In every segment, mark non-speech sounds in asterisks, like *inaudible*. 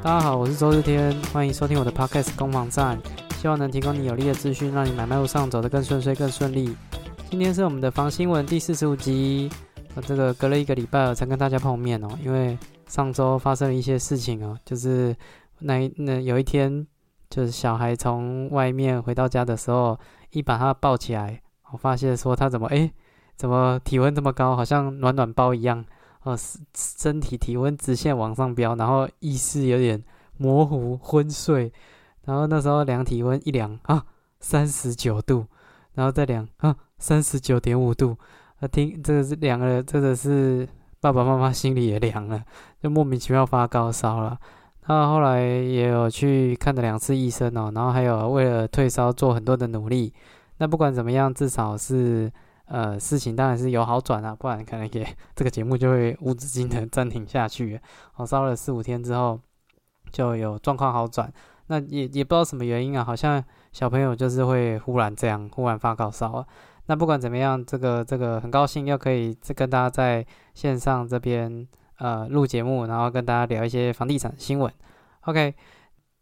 大家好，我是周日天，欢迎收听我的 Podcast 攻防战，希望能提供你有力的资讯，让你买卖路上走得更顺遂、更顺利。今天是我们的防新闻第四十五集，我这个隔了一个礼拜才跟大家碰面哦，因为上周发生了一些事情哦，就是那一那有一天，就是小孩从外面回到家的时候，一把他抱起来，我发现说他怎么哎，怎么体温这么高，好像暖暖包一样。哦，身体体温直线往上飙，然后意识有点模糊、昏睡，然后那时候量体温一量啊，三十九度，然后再量啊，三十九点五度。啊，听这个是两个人，真的是爸爸妈妈心里也凉了，就莫名其妙发高烧了。那后来也有去看了两次医生哦，然后还有为了退烧做很多的努力。那不管怎么样，至少是。呃，事情当然是有好转啊，不然可能也这个节目就会无止境的暂停下去。我烧了四五天之后，就有状况好转。那也也不知道什么原因啊，好像小朋友就是会忽然这样，忽然发高烧啊。那不管怎么样，这个这个很高兴又可以跟大家在线上这边呃录节目，然后跟大家聊一些房地产新闻。OK。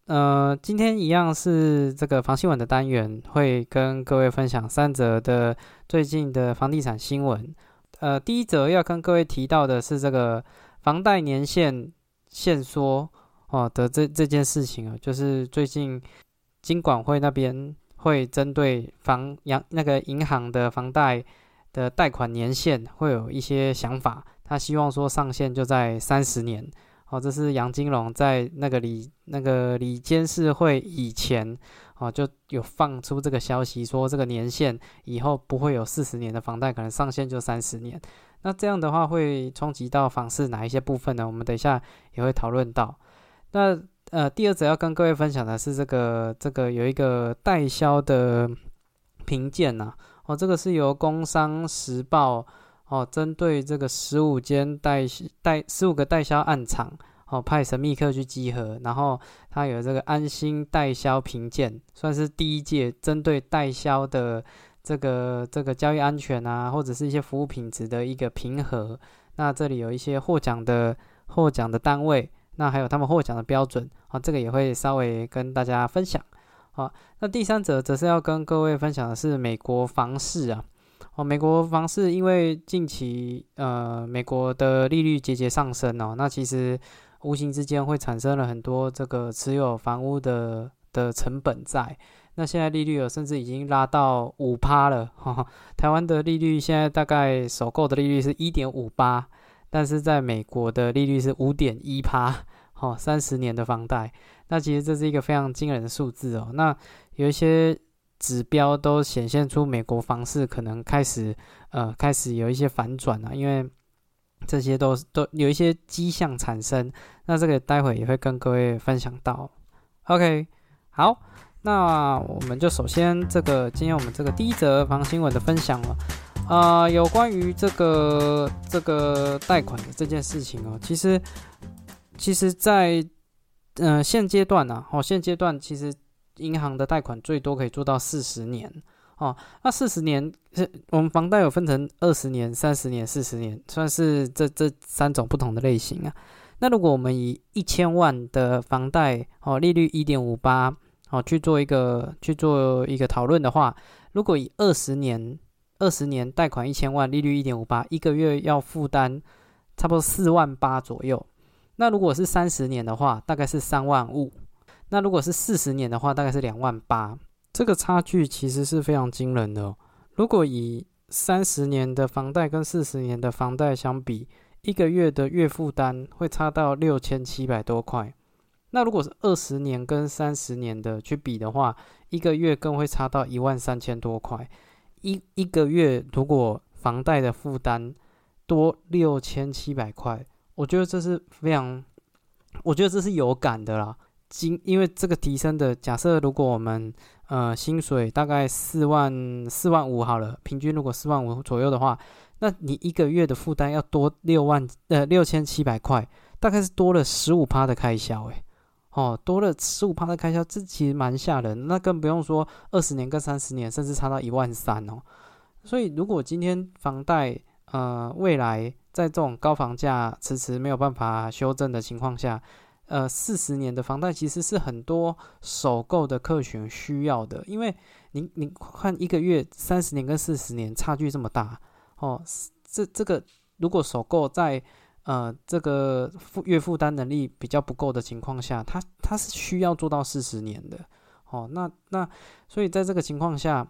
呃，今天一样是这个房新闻的单元，会跟各位分享三则的最近的房地产新闻。呃，第一则要跟各位提到的是这个房贷年限限缩哦的这这件事情啊，就是最近金管会那边会针对房银那个银行的房贷的贷款年限会有一些想法，他希望说上限就在三十年。哦，这是杨金龙在那个里那个里监事会以前，哦就有放出这个消息，说这个年限以后不会有四十年的房贷，可能上限就三十年。那这样的话会冲击到房市哪一些部分呢？我们等一下也会讨论到。那呃，第二则要跟各位分享的是这个这个有一个代销的评鉴呐，哦，这个是由工商时报。哦，针对这个十五间代代十五个代销暗场，哦，派神秘客去集合，然后他有这个安心代销评鉴，算是第一届针对代销的这个这个交易安全啊，或者是一些服务品质的一个评核。那这里有一些获奖的获奖的单位，那还有他们获奖的标准，啊，这个也会稍微跟大家分享。好，那第三则则是要跟各位分享的是美国房市啊。哦，美国房市因为近期呃美国的利率节节上升哦，那其实无形之间会产生了很多这个持有房屋的的成本在。那现在利率有甚至已经拉到五趴了，哈，台湾的利率现在大概首购的利率是一点五八，但是在美国的利率是五点一趴，哦，三十年的房贷，那其实这是一个非常惊人的数字哦。那有一些。指标都显现出美国房市可能开始，呃，开始有一些反转了，因为这些都都有一些迹象产生。那这个待会也会跟各位分享到。OK，好，那我们就首先这个今天我们这个第一则房新闻的分享了，啊，有关于这个这个贷款的这件事情哦，其实其实，在嗯现阶段呢，哦，现阶段其实。银行的贷款最多可以做到四十年哦，那四十年是我们房贷有分成二十年、三十年、四十年，算是这这三种不同的类型啊。那如果我们以一千万的房贷哦，利率一点五八哦去做一个去做一个讨论的话，如果以二十年二十年贷款一千万，利率一点五八，一个月要负担差不多四万八左右。那如果是三十年的话，大概是三万五。那如果是四十年的话，大概是两万八，这个差距其实是非常惊人的。如果以三十年的房贷跟四十年的房贷相比，一个月的月负担会差到六千七百多块。那如果是二十年跟三十年的去比的话，一个月更会差到一万三千多块。一一个月如果房贷的负担多六千七百块，我觉得这是非常，我觉得这是有感的啦。今因为这个提升的假设，如果我们呃薪水大概四万四万五好了，平均如果四万五左右的话，那你一个月的负担要多六万呃六千七百块，大概是多了十五趴的开销诶，哦，多了十五趴的开销，这其实蛮吓人。那更不用说二十年跟三十年，甚至差到一万三哦。所以如果今天房贷呃未来在这种高房价迟迟没有办法修正的情况下，呃四十年的房贷其实是很多首购的客群需要的，因为您您看一个月三十年跟四十年差距这么大哦，这这个如果首购在呃这个负月负担能力比较不够的情况下，他他是需要做到四十年的哦，那那所以在这个情况下。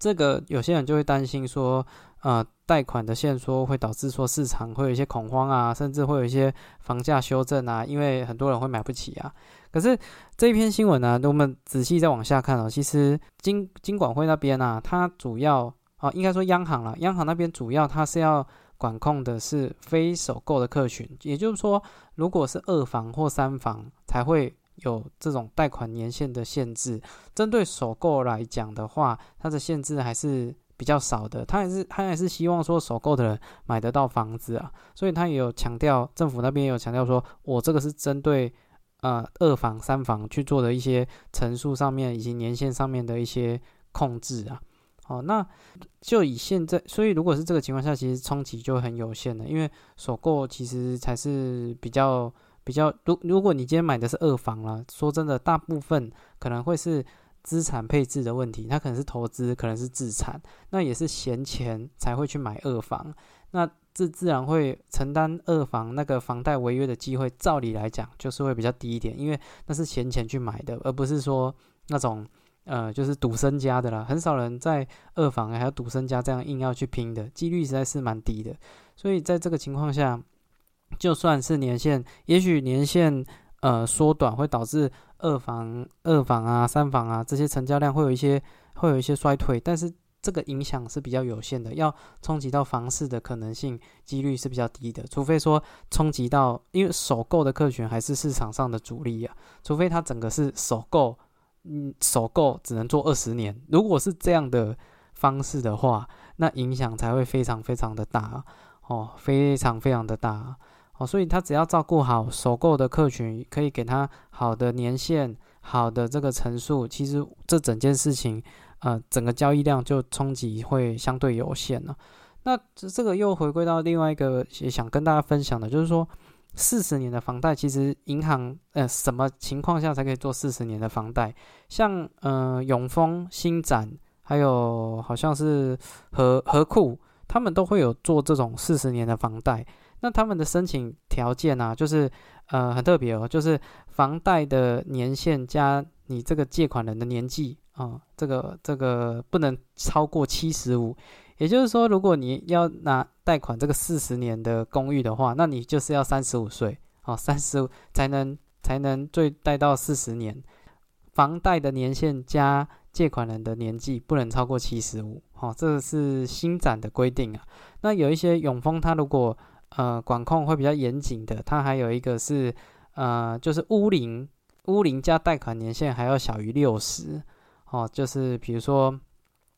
这个有些人就会担心说，呃，贷款的限缩会导致说市场会有一些恐慌啊，甚至会有一些房价修正啊，因为很多人会买不起啊。可是这一篇新闻呢，我们仔细再往下看哦，其实金金管会那边啊，它主要啊，应该说央行了，央行那边主要它是要管控的是非首购的客群，也就是说，如果是二房或三房才会。有这种贷款年限的限制，针对首购来讲的话，它的限制还是比较少的。他还是他还是希望说首购的人买得到房子啊，所以他也有强调，政府那边也有强调说，我这个是针对呃二房、三房去做的一些层数上面以及年限上面的一些控制啊。哦，那就以现在，所以如果是这个情况下，其实冲击就很有限的，因为首购其实才是比较。比较，如如果你今天买的是二房了，说真的，大部分可能会是资产配置的问题，它可能是投资，可能是自产，那也是闲钱才会去买二房，那这自然会承担二房那个房贷违约的机会，照理来讲就是会比较低一点，因为那是闲钱去买的，而不是说那种呃就是赌身家的啦，很少人在二房还有赌身家这样硬要去拼的，几率实在是蛮低的，所以在这个情况下。就算是年限，也许年限呃缩短会导致二房、二房啊、三房啊这些成交量会有一些会有一些衰退，但是这个影响是比较有限的，要冲击到房市的可能性几率是比较低的，除非说冲击到，因为首购的客群还是市场上的主力啊，除非它整个是首购，嗯，首购只能做二十年，如果是这样的方式的话，那影响才会非常非常的大哦，非常非常的大。哦，所以他只要照顾好首购的客群，可以给他好的年限、好的这个层数，其实这整件事情，呃，整个交易量就冲击会相对有限了。那这这个又回归到另外一个也想跟大家分享的，就是说四十年的房贷，其实银行呃什么情况下才可以做四十年的房贷？像呃永丰、新展，还有好像是和和库，他们都会有做这种四十年的房贷。那他们的申请条件呢，就是呃很特别哦，就是房贷的年限加你这个借款人的年纪啊，这个这个不能超过七十五。也就是说，如果你要拿贷款这个四十年的公寓的话，那你就是要三十五岁哦，三十五才能才能最贷到四十年。房贷的年限加借款人的年纪不能超过七十五，哦，这个是新展的规定啊。那有一些永丰，它如果呃，管控会比较严谨的，它还有一个是，呃，就是屋龄，屋龄加贷款年限还要小于六十，哦，就是比如说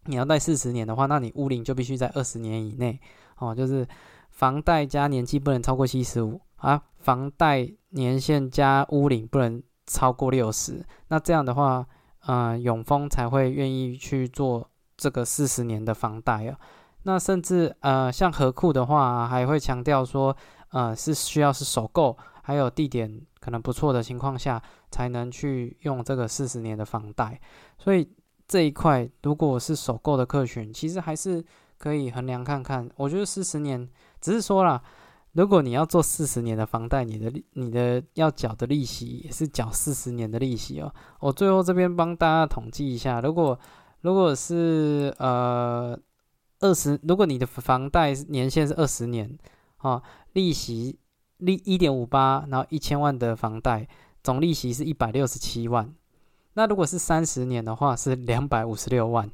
你要贷四十年的话，那你屋龄就必须在二十年以内，哦，就是房贷加年纪不能超过七十五啊，房贷年限加屋龄不能超过六十，那这样的话，呃，永丰才会愿意去做这个四十年的房贷啊。那甚至呃，像和库的话，还会强调说，呃，是需要是首购，还有地点可能不错的情况下，才能去用这个四十年的房贷。所以这一块，如果是首购的客群，其实还是可以衡量看看。我觉得四十年，只是说了，如果你要做四十年的房贷，你的你的要缴的利息也是缴四十年的利息哦。我最后这边帮大家统计一下，如果如果是呃。二十，如果你的房贷年限是二十年，啊，利息利一点五八，然后一千万的房贷总利息是一百六十七万。那如果是三十年的话是两百五十六万。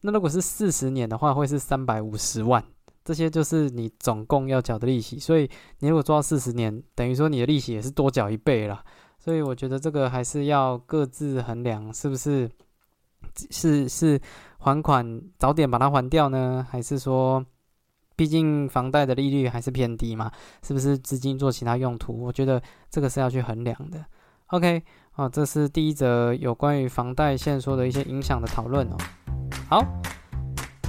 那如果是四十年的话会是三百五十万。这些就是你总共要缴的利息。所以你如果做到四十年，等于说你的利息也是多缴一倍了。所以我觉得这个还是要各自衡量，是不是？是是。还款早点把它还掉呢，还是说，毕竟房贷的利率还是偏低嘛，是不是资金做其他用途？我觉得这个是要去衡量的。OK，好，这是第一则有关于房贷限缩的一些影响的讨论哦。好，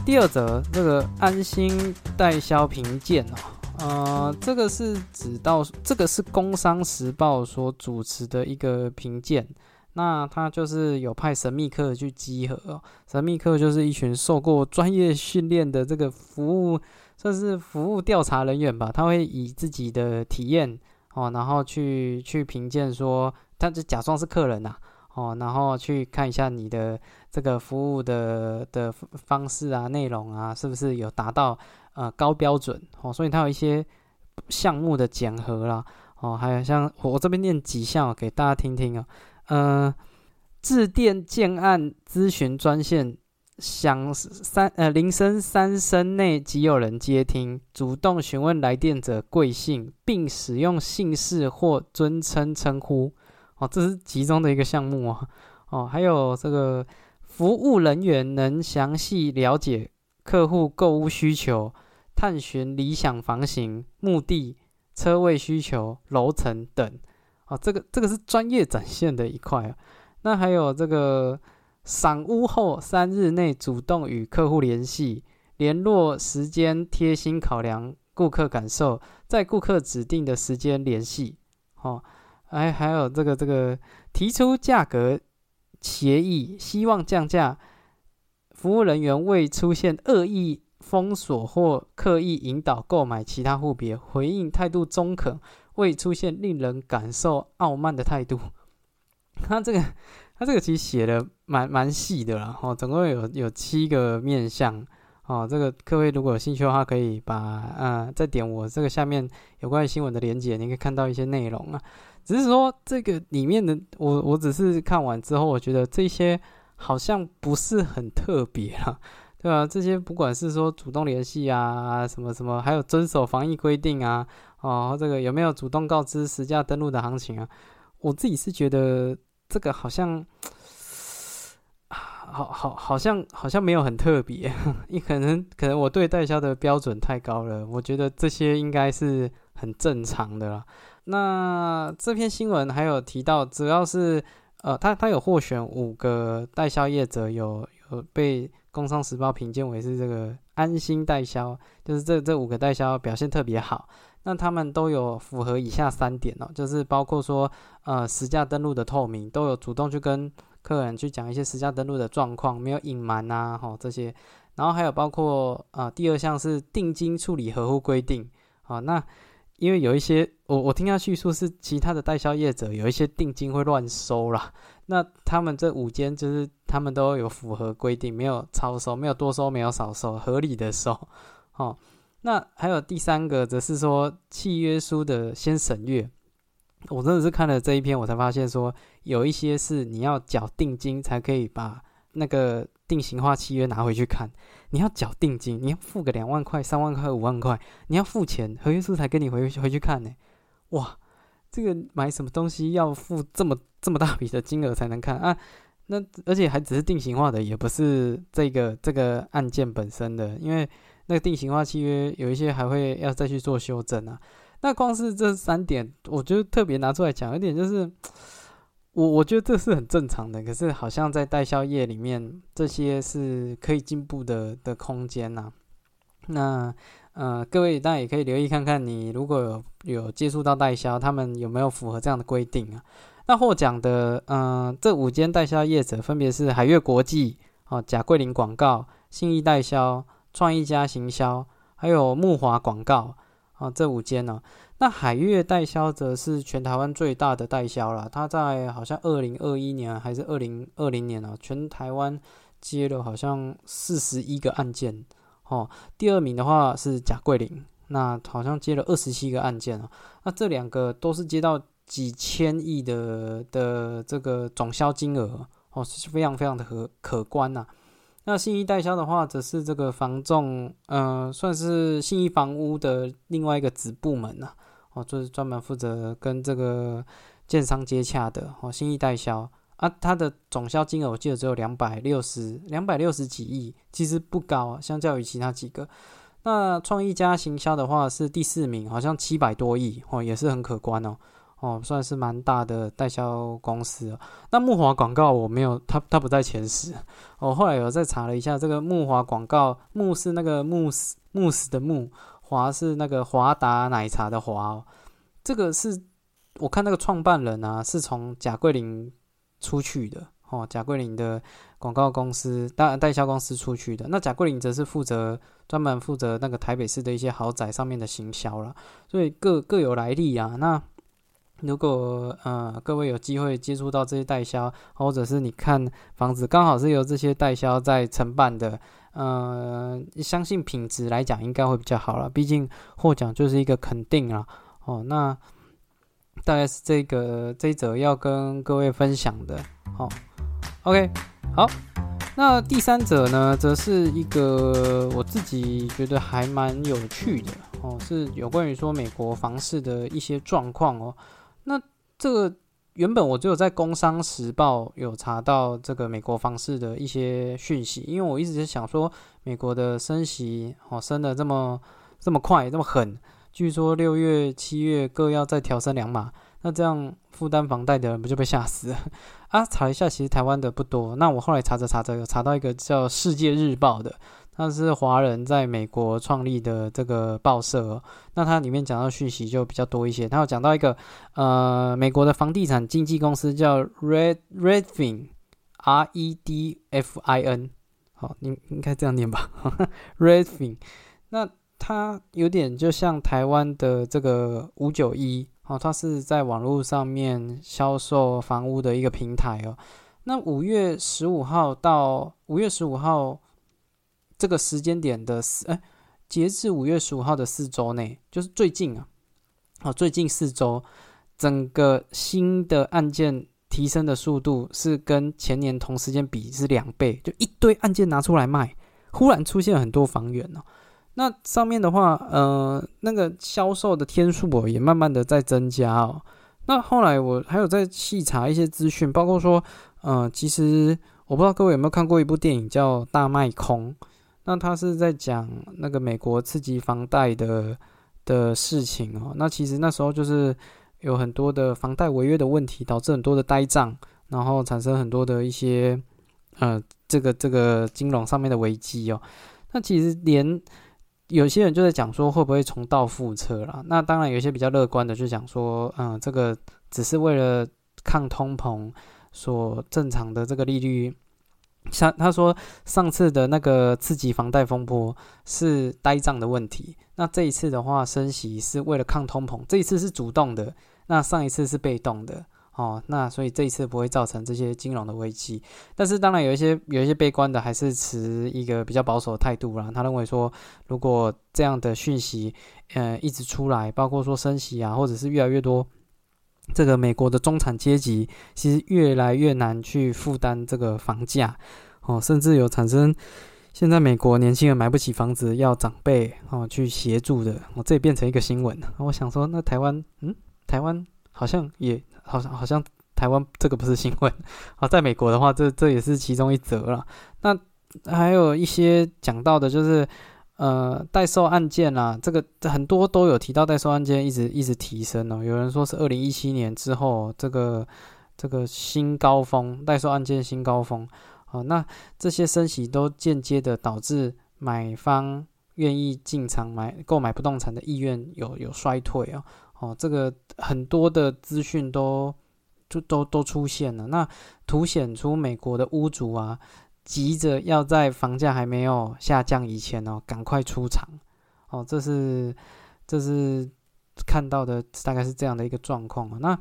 第二则这个安心代销评鉴哦，呃，这个是指到这个是《工商时报》所主持的一个评鉴。那他就是有派神秘客去集合哦，神秘客就是一群受过专业训练的这个服务，算是服务调查人员吧。他会以自己的体验哦，然后去去评鉴说，他就假装是客人呐哦，然后去看一下你的这个服务的的方式啊、内容啊，是不是有达到呃高标准哦。所以他有一些项目的检核啦哦，还有像我这边念几项给大家听听啊。呃，致电建案咨询专线响三呃铃声三声内即有人接听，主动询问来电者贵姓，并使用姓氏或尊称称呼。哦，这是其中的一个项目啊。哦，还有这个服务人员能详细了解客户购物需求，探寻理想房型、目的、车位需求、楼层等。啊，这个这个是专业展现的一块啊。那还有这个赏屋后三日内主动与客户联系，联络时间，贴心考量顾客感受，在顾客指定的时间联系。哦，哎，还有这个这个提出价格协议，希望降价。服务人员未出现恶意封锁或刻意引导购买其他户别，回应态度中肯。会出现令人感受傲慢的态度。*laughs* 他这个，*laughs* 他这个其实写的蛮蛮细的啦，哦，总共有有七个面向，哦，这个各位如果有兴趣的话，可以把呃再点我这个下面有关于新闻的连接，你可以看到一些内容啊。只是说这个里面的，我我只是看完之后，我觉得这些好像不是很特别了，*laughs* 对吧？这些不管是说主动联系啊，什么什么，还有遵守防疫规定啊。哦，这个有没有主动告知实价登录的行情啊？我自己是觉得这个好像，好好好像好像没有很特别，*laughs* 你可能可能我对代销的标准太高了，我觉得这些应该是很正常的啦。那这篇新闻还有提到，主要是呃，他他有获选五个代销业者，有有被工商时报评鉴为是这个安心代销，就是这这五个代销表现特别好。那他们都有符合以下三点哦，就是包括说，呃，实价登录的透明，都有主动去跟客人去讲一些实价登录的状况，没有隐瞒呐，哈这些。然后还有包括，啊，第二项是定金处理合乎规定，啊，那因为有一些，我我听他叙述是其他的代销业者有一些定金会乱收啦，那他们这五间就是他们都有符合规定，没有超收，没有多收，没有少收，合理的收，*laughs* 哦。那还有第三个，则是说契约书的先审阅。我真的是看了这一篇，我才发现说有一些是你要缴定金才可以把那个定型化契约拿回去看。你要缴定金，你要付个两万块、三万块、五万块，你要付钱，合约书才跟你回回去看呢。哇，这个买什么东西要付这么这么大笔的金额才能看啊？那而且还只是定型化的，也不是这个这个案件本身的，因为。那个定型化契约有一些还会要再去做修正啊。那光是这三点，我觉得特别拿出来讲一点，就是我我觉得这是很正常的。可是好像在代销业里面，这些是可以进步的的空间呐。那呃，各位当然也可以留意看看，你如果有有接触到代销，他们有没有符合这样的规定啊？那获奖的嗯，这五间代销业者分别是海悦国际、哦贾桂林广告、信义代销。创意家行销，还有木华广告啊，这五间呢。那海悦代销则是全台湾最大的代销了，它在好像二零二一年还是二零二零年啊，全台湾接了好像四十一个案件哦。第二名的话是贾桂林，那好像接了二十七个案件啊。那这两个都是接到几千亿的的这个总销金额哦，是非常非常的可可观呐。那信义代销的话，则是这个房仲，嗯，算是信义房屋的另外一个子部门呐，哦，就是专门负责跟这个建商接洽的，哦，信义代销啊，它的总销金额我记得只有两百六十两百六十几亿，其实不高啊，相较于其他几个。那创意家行销的话是第四名，好像七百多亿，哦，也是很可观哦。哦，算是蛮大的代销公司。那木华广告我没有，它它不在前十。我后来有再查了一下，这个木华广告，木是那个木死木死的木，华是那个华达奶茶的华哦，这个是我看那个创办人啊，是从贾桂林出去的哦，贾桂林的广告公司、代代销公司出去的。那贾桂林则是负责专门负责那个台北市的一些豪宅上面的行销了，所以各各有来历啊。那如果呃各位有机会接触到这些代销，或者是你看房子刚好是由这些代销在承办的，呃，相信品质来讲应该会比较好了。毕竟获奖就是一个肯定啦。哦，那大概是这个这一则要跟各位分享的。好，OK，好。那第三者呢，则是一个我自己觉得还蛮有趣的哦，是有关于说美国房市的一些状况哦。那这个原本我只有在《工商时报》有查到这个美国房市的一些讯息，因为我一直是想说，美国的升息哦升的这么这么快这么狠，据说六月、七月各要再调升两码，那这样负担房贷的人不就被吓死 *laughs* 啊？查一下，其实台湾的不多。那我后来查着查着，有查到一个叫《世界日报》的。那是华人在美国创立的这个报社，那它里面讲到讯息就比较多一些。它有讲到一个呃，美国的房地产经纪公司叫 Red Redfin，R E D F I N，好，应应该这样念吧，*laughs* Redfin。那它有点就像台湾的这个五九一，哦，它是在网络上面销售房屋的一个平台哦。那五月十五号到五月十五号。这个时间点的四，哎，截至五月十五号的四周内，就是最近啊，哦，最近四周，整个新的案件提升的速度是跟前年同时间比是两倍，就一堆案件拿出来卖，忽然出现很多房源哦。那上面的话，呃，那个销售的天数哦，也慢慢的在增加哦。那后来我还有在细查一些资讯，包括说，呃，其实我不知道各位有没有看过一部电影叫《大卖空》。那他是在讲那个美国刺激房贷的的事情哦。那其实那时候就是有很多的房贷违约的问题，导致很多的呆账，然后产生很多的一些呃这个这个金融上面的危机哦。那其实连有些人就在讲说会不会重蹈覆辙了。那当然有些比较乐观的就讲说，嗯，这个只是为了抗通膨所正常的这个利率。像他说，上次的那个刺激房贷风波是呆账的问题，那这一次的话升息是为了抗通膨，这一次是主动的，那上一次是被动的哦，那所以这一次不会造成这些金融的危机。但是当然有一些有一些悲观的还是持一个比较保守的态度啦，他认为说如果这样的讯息呃一直出来，包括说升息啊，或者是越来越多。这个美国的中产阶级其实越来越难去负担这个房价哦，甚至有产生现在美国年轻人买不起房子，要长辈哦去协助的哦，这也变成一个新闻。我想说，那台湾嗯，台湾好像也好像好像台湾这个不是新闻啊，*laughs* 在美国的话，这这也是其中一则了。那还有一些讲到的就是。呃，代售案件啊，这个很多都有提到代售案件一直一直提升哦。有人说是二零一七年之后这个这个新高峰，代售案件新高峰。哦，那这些升息都间接的导致买方愿意进场买购买不动产的意愿有有衰退啊。哦，这个很多的资讯都就都都出现了，那凸显出美国的屋主啊。急着要在房价还没有下降以前哦，赶快出场哦，这是这是看到的大概是这样的一个状况那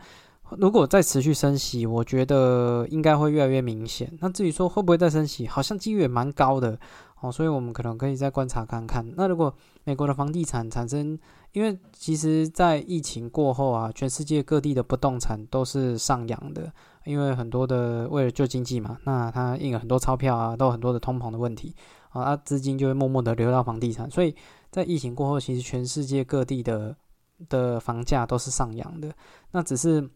如果再持续升息，我觉得应该会越来越明显。那至于说会不会再升息，好像几率也蛮高的哦，所以我们可能可以再观察看看。那如果美国的房地产产生，因为其实在疫情过后啊，全世界各地的不动产都是上扬的。因为很多的为了救经济嘛，那它印了很多钞票啊，都有很多的通膨的问题啊，资金就会默默的流到房地产。所以在疫情过后，其实全世界各地的的房价都是上扬的。那只是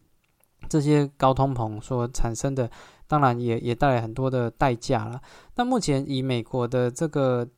这些高通膨所产生的，当然也也带来很多的代价了。那目前以美国的这个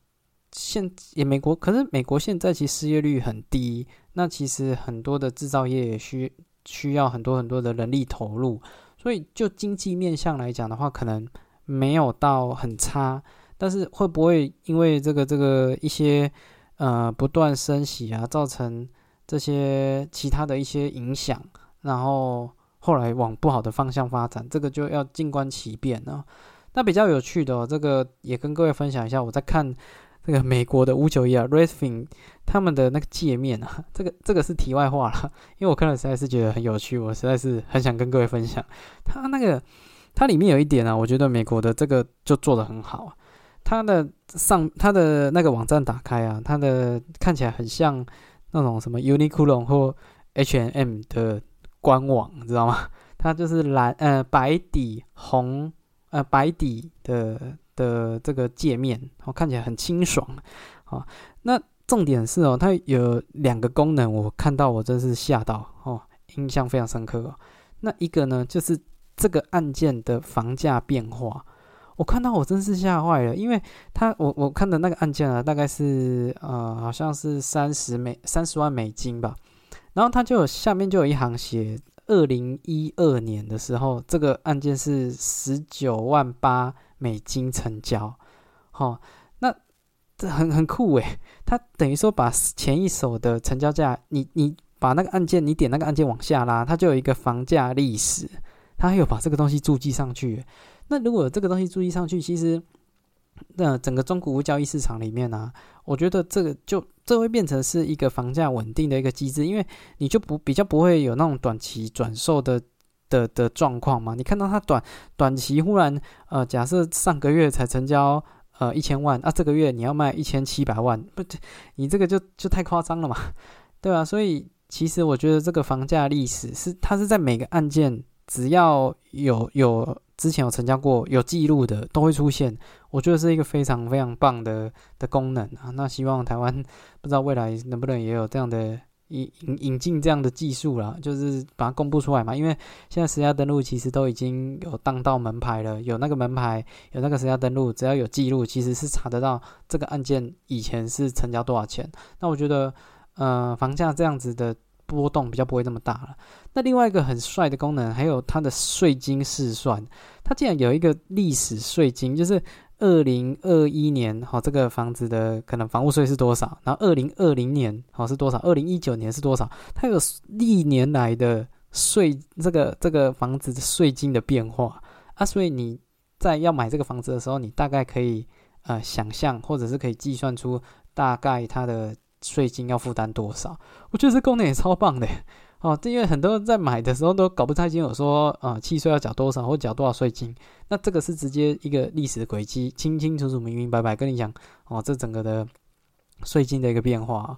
现也美国，可是美国现在其实失业率很低，那其实很多的制造业也需需要很多很多的人力投入。所以，就经济面向来讲的话，可能没有到很差，但是会不会因为这个这个一些呃不断升息啊，造成这些其他的一些影响，然后后来往不好的方向发展，这个就要静观其变了。那比较有趣的，这个也跟各位分享一下，我在看这个美国的五九一啊 r a f i n 他们的那个界面啊，*laughs* 这个这个是题外话了，*laughs* 因为我看了实在是觉得很有趣，我实在是很想跟各位分享。它那个它里面有一点啊，我觉得美国的这个就做的很好。它的上它的那个网站打开啊，它的看起来很像那种什么 Uniqlo 或 H&M 的官网，你知道吗？它就是蓝呃白底红。呃，白底的的这个界面，哦，看起来很清爽，哦，那重点是哦，它有两个功能，我看到我真是吓到哦，印象非常深刻哦。那一个呢，就是这个按键的房价变化，我看到我真是吓坏了，因为它我我看的那个按键啊，大概是呃，好像是三十美三十万美金吧，然后它就有下面就有一行写。二零一二年的时候，这个案件是十九万八美金成交，好，那这很很酷诶，它等于说把前一手的成交价，你你把那个按键，你点那个按键往下拉，它就有一个房价历史，它还有把这个东西注记上去。那如果这个东西注记上去，其实。那整个中古物交易市场里面呢，我觉得这个就这会变成是一个房价稳定的一个机制，因为你就不比较不会有那种短期转售的的的状况嘛。你看到它短短期忽然呃，假设上个月才成交呃一千万啊，这个月你要卖一千七百万，不，你这个就就太夸张了嘛，对吧？所以其实我觉得这个房价历史是它是在每个案件只要有有。之前有成交过有记录的都会出现，我觉得是一个非常非常棒的的功能啊。那希望台湾 *laughs* 不知道未来能不能也有这样的引引引进这样的技术了，就是把它公布出来嘛。因为现在实价登录其实都已经有当到门牌了，有那个门牌，有那个实价登录，只要有记录，其实是查得到这个案件以前是成交多少钱。那我觉得，呃，房价这样子的。波动比较不会那么大了。那另外一个很帅的功能，还有它的税金试算，它竟然有一个历史税金，就是二零二一年，好，这个房子的可能房屋税是多少？然后二零二零年，好是多少？二零一九年是多少？它有历年来的税，这个这个房子的税金的变化啊。所以你在要买这个房子的时候，你大概可以呃想象，或者是可以计算出大概它的。税金要负担多少？我觉得这功能也超棒的哦。这因为很多人在买的时候都搞不太清楚，说啊，契税要缴多少或缴多少税金。那这个是直接一个历史的轨迹，清清楚楚、明明白白跟你讲哦，这整个的税金的一个变化。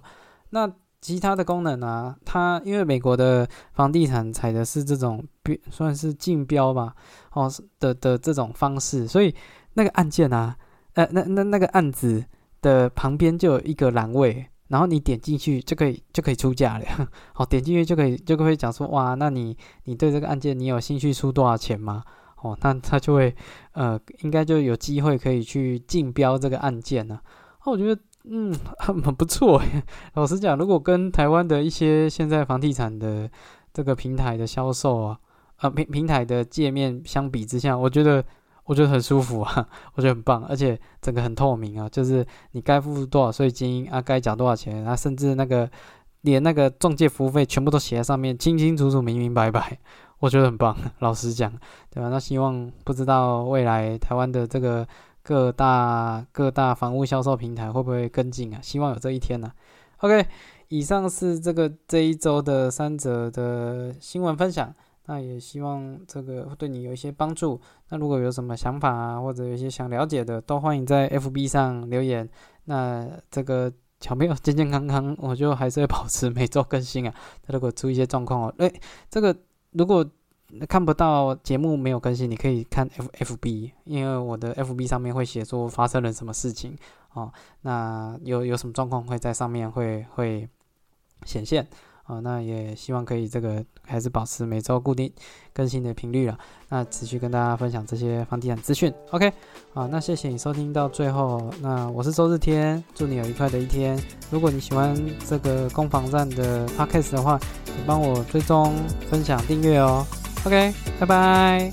那其他的功能呢？它因为美国的房地产采的是这种标，算是竞标吧，哦的的这种方式，所以那个案件啊，呃，那那那个案子的旁边就有一个栏位。然后你点进去就可以就可以出价了，好，*laughs* 点进去就可以就可以讲说哇，那你你对这个案件你有兴趣出多少钱吗？哦，那他就会呃，应该就有机会可以去竞标这个案件呢。哦，我觉得嗯很不错。*laughs* 老实讲，如果跟台湾的一些现在房地产的这个平台的销售啊，呃平平台的界面相比之下，我觉得。我觉得很舒服啊，*laughs* 我觉得很棒，而且整个很透明啊，就是你该付多少税金啊，该缴多少钱啊，甚至那个连那个中介服务费全部都写在上面，清清楚楚、明明白白，我觉得很棒。*laughs* 老实讲，对吧？那希望不知道未来台湾的这个各大各大房屋销售平台会不会跟进啊？希望有这一天呢。OK，以上是这个这一周的三则的新闻分享。那也希望这个对你有一些帮助。那如果有什么想法啊，或者有一些想了解的，都欢迎在 FB 上留言。那这个小朋友健健康康，我就还是会保持每周更新啊。他如果出一些状况哦，哎，这个如果看不到节目没有更新，你可以看 FFB，因为我的 FB 上面会写说发生了什么事情哦。那有有什么状况会在上面会会显现。啊，那也希望可以这个还是保持每周固定更新的频率了。那持续跟大家分享这些房地产资讯。OK，好，那谢谢你收听到最后。那我是周日天，祝你有愉快的一天。如果你喜欢这个攻防战的 Podcast 的话，请帮我追踪、分享、订阅哦。OK，拜拜。